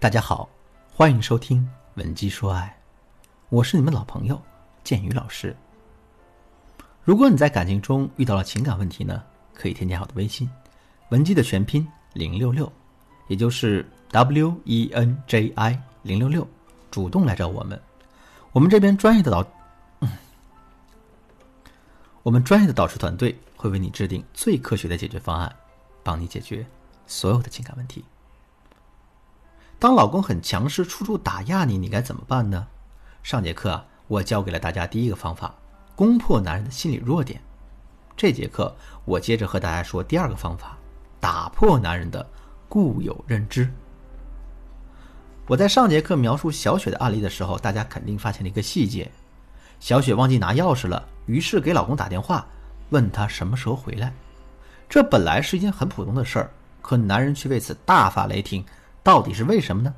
大家好，欢迎收听《文姬说爱》，我是你们老朋友建宇老师。如果你在感情中遇到了情感问题呢，可以添加我的微信“文姬”的全拼零六六，也就是 W E N J I 零六六，主动来找我们。我们这边专业的导，我们专业的导师团队会为你制定最科学的解决方案，帮你解决所有的情感问题。当老公很强势，处处打压你，你该怎么办呢？上节课，我教给了大家第一个方法，攻破男人的心理弱点。这节课我接着和大家说第二个方法，打破男人的固有认知。我在上节课描述小雪的案例的时候，大家肯定发现了一个细节：小雪忘记拿钥匙了，于是给老公打电话，问他什么时候回来。这本来是一件很普通的事儿，可男人却为此大发雷霆。到底是为什么呢？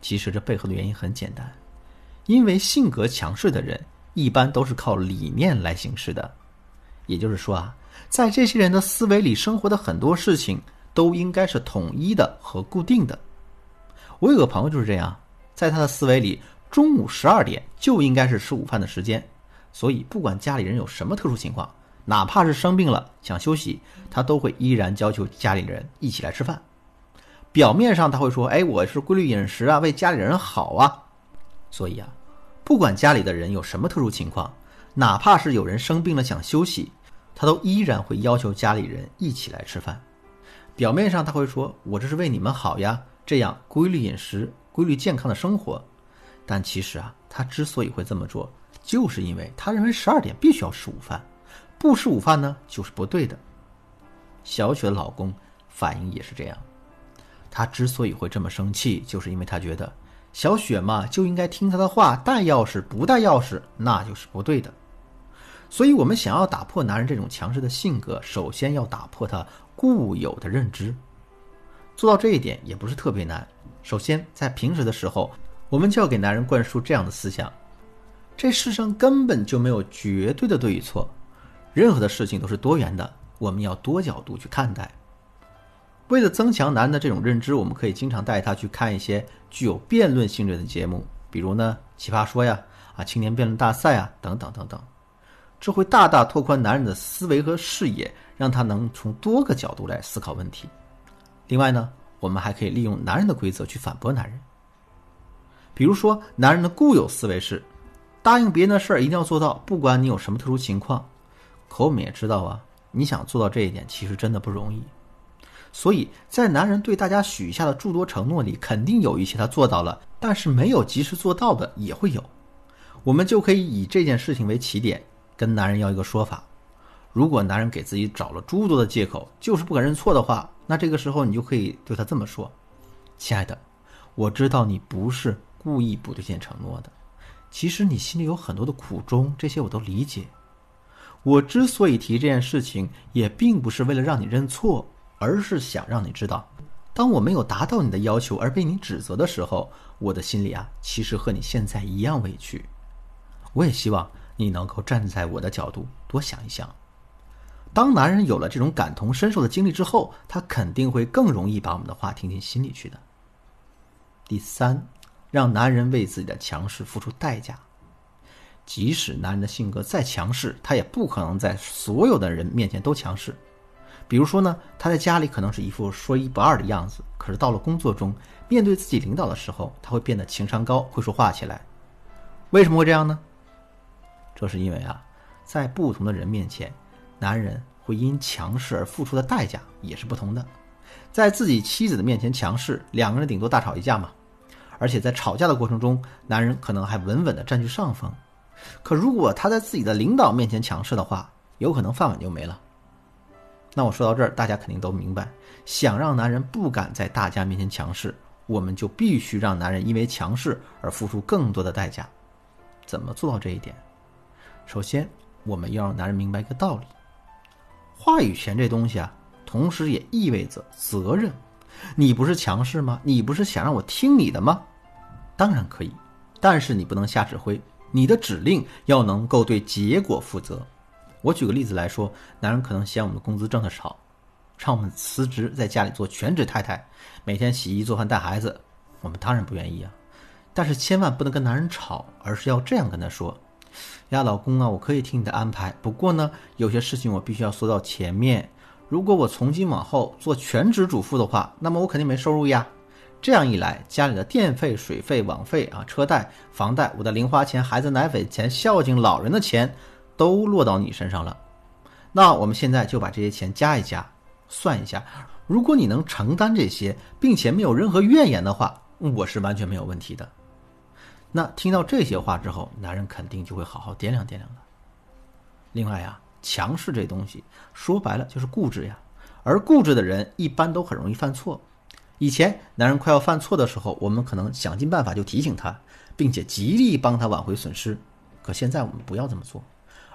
其实这背后的原因很简单，因为性格强势的人一般都是靠理念来行事的，也就是说啊，在这些人的思维里，生活的很多事情都应该是统一的和固定的。我有个朋友就是这样，在他的思维里，中午十二点就应该是吃午饭的时间，所以不管家里人有什么特殊情况，哪怕是生病了想休息，他都会依然要求家里人一起来吃饭。表面上他会说：“哎，我是规律饮食啊，为家里人好啊。”所以啊，不管家里的人有什么特殊情况，哪怕是有人生病了想休息，他都依然会要求家里人一起来吃饭。表面上他会说：“我这是为你们好呀，这样规律饮食、规律健康的生活。”但其实啊，他之所以会这么做，就是因为他认为十二点必须要吃午饭，不吃午饭呢就是不对的。小雪的老公反应也是这样。他之所以会这么生气，就是因为他觉得小雪嘛就应该听他的话，带钥匙不带钥匙那就是不对的。所以，我们想要打破男人这种强势的性格，首先要打破他固有的认知。做到这一点也不是特别难。首先，在平时的时候，我们就要给男人灌输这样的思想：这世上根本就没有绝对的对与错，任何的事情都是多元的，我们要多角度去看待。为了增强男人的这种认知，我们可以经常带他去看一些具有辩论性质的节目，比如呢《奇葩说》呀、啊青年辩论大赛啊等等等等，这会大大拓宽男人的思维和视野，让他能从多个角度来思考问题。另外呢，我们还可以利用男人的规则去反驳男人。比如说，男人的固有思维是答应别人的事儿一定要做到，不管你有什么特殊情况。可我们也知道啊，你想做到这一点，其实真的不容易。所以在男人对大家许下的诸多承诺里，肯定有一些他做到了，但是没有及时做到的也会有。我们就可以以这件事情为起点，跟男人要一个说法。如果男人给自己找了诸多的借口，就是不肯认错的话，那这个时候你就可以对他这么说：“亲爱的，我知道你不是故意不兑现承诺的，其实你心里有很多的苦衷，这些我都理解。我之所以提这件事情，也并不是为了让你认错。”而是想让你知道，当我没有达到你的要求而被你指责的时候，我的心里啊，其实和你现在一样委屈。我也希望你能够站在我的角度多想一想。当男人有了这种感同身受的经历之后，他肯定会更容易把我们的话听进心里去的。第三，让男人为自己的强势付出代价。即使男人的性格再强势，他也不可能在所有的人面前都强势。比如说呢，他在家里可能是一副说一不二的样子，可是到了工作中，面对自己领导的时候，他会变得情商高，会说话起来。为什么会这样呢？这是因为啊，在不同的人面前，男人会因强势而付出的代价也是不同的。在自己妻子的面前强势，两个人顶多大吵一架嘛，而且在吵架的过程中，男人可能还稳稳的占据上风。可如果他在自己的领导面前强势的话，有可能饭碗就没了。那我说到这儿，大家肯定都明白，想让男人不敢在大家面前强势，我们就必须让男人因为强势而付出更多的代价。怎么做到这一点？首先，我们要让男人明白一个道理：话语权这东西啊，同时也意味着责任。你不是强势吗？你不是想让我听你的吗？当然可以，但是你不能瞎指挥，你的指令要能够对结果负责。我举个例子来说，男人可能嫌我们的工资挣的少，让我们辞职在家里做全职太太，每天洗衣做饭带孩子，我们当然不愿意啊。但是千万不能跟男人吵，而是要这样跟他说：“呀，老公啊，我可以听你的安排，不过呢，有些事情我必须要缩到前面。如果我从今往后做全职主妇的话，那么我肯定没收入呀。这样一来，家里的电费、水费、网费啊、车贷、房贷、我的零花钱、孩子奶粉钱、孝敬老人的钱，都落到你身上了。那我们现在就把这些钱加一加，算一下。如果你能承担这些，并且没有任何怨言的话，我是完全没有问题的。”那听到这些话之后，男人肯定就会好好掂量掂量了。另外呀，强势这东西说白了就是固执呀，而固执的人一般都很容易犯错。以前男人快要犯错的时候，我们可能想尽办法就提醒他，并且极力帮他挽回损失。可现在我们不要这么做，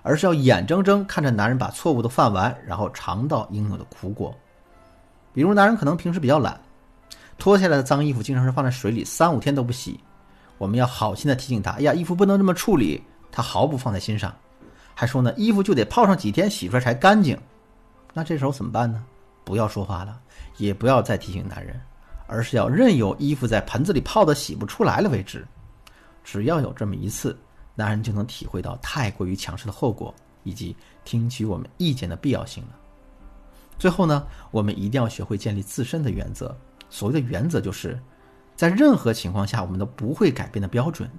而是要眼睁睁看着男人把错误都犯完，然后尝到应有的苦果。比如男人可能平时比较懒，脱下来的脏衣服经常是放在水里三五天都不洗。我们要好心的提醒他，哎呀，衣服不能这么处理，他毫不放在心上，还说呢，衣服就得泡上几天洗出来才干净。那这时候怎么办呢？不要说话了，也不要再提醒男人，而是要任由衣服在盆子里泡的洗不出来了为止。只要有这么一次，男人就能体会到太过于强势的后果，以及听取我们意见的必要性了。最后呢，我们一定要学会建立自身的原则。所谓的原则就是。在任何情况下，我们都不会改变的标准。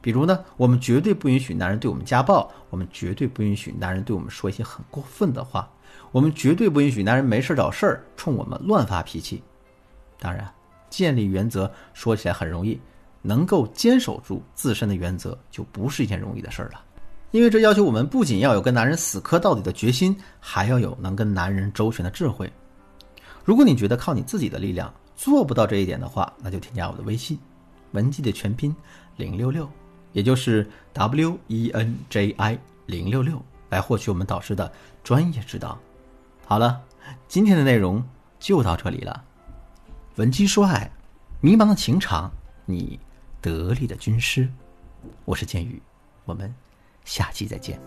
比如呢，我们绝对不允许男人对我们家暴，我们绝对不允许男人对我们说一些很过分的话，我们绝对不允许男人没事找事儿冲我们乱发脾气。当然，建立原则说起来很容易，能够坚守住自身的原则就不是一件容易的事儿了。因为这要求我们不仅要有跟男人死磕到底的决心，还要有能跟男人周旋的智慧。如果你觉得靠你自己的力量，做不到这一点的话，那就添加我的微信，文姬的全拼零六六，也就是 W E N J I 零六六，来获取我们导师的专业指导。好了，今天的内容就到这里了。文姬说爱，迷茫的情场，你得力的军师。我是剑宇，我们下期再见。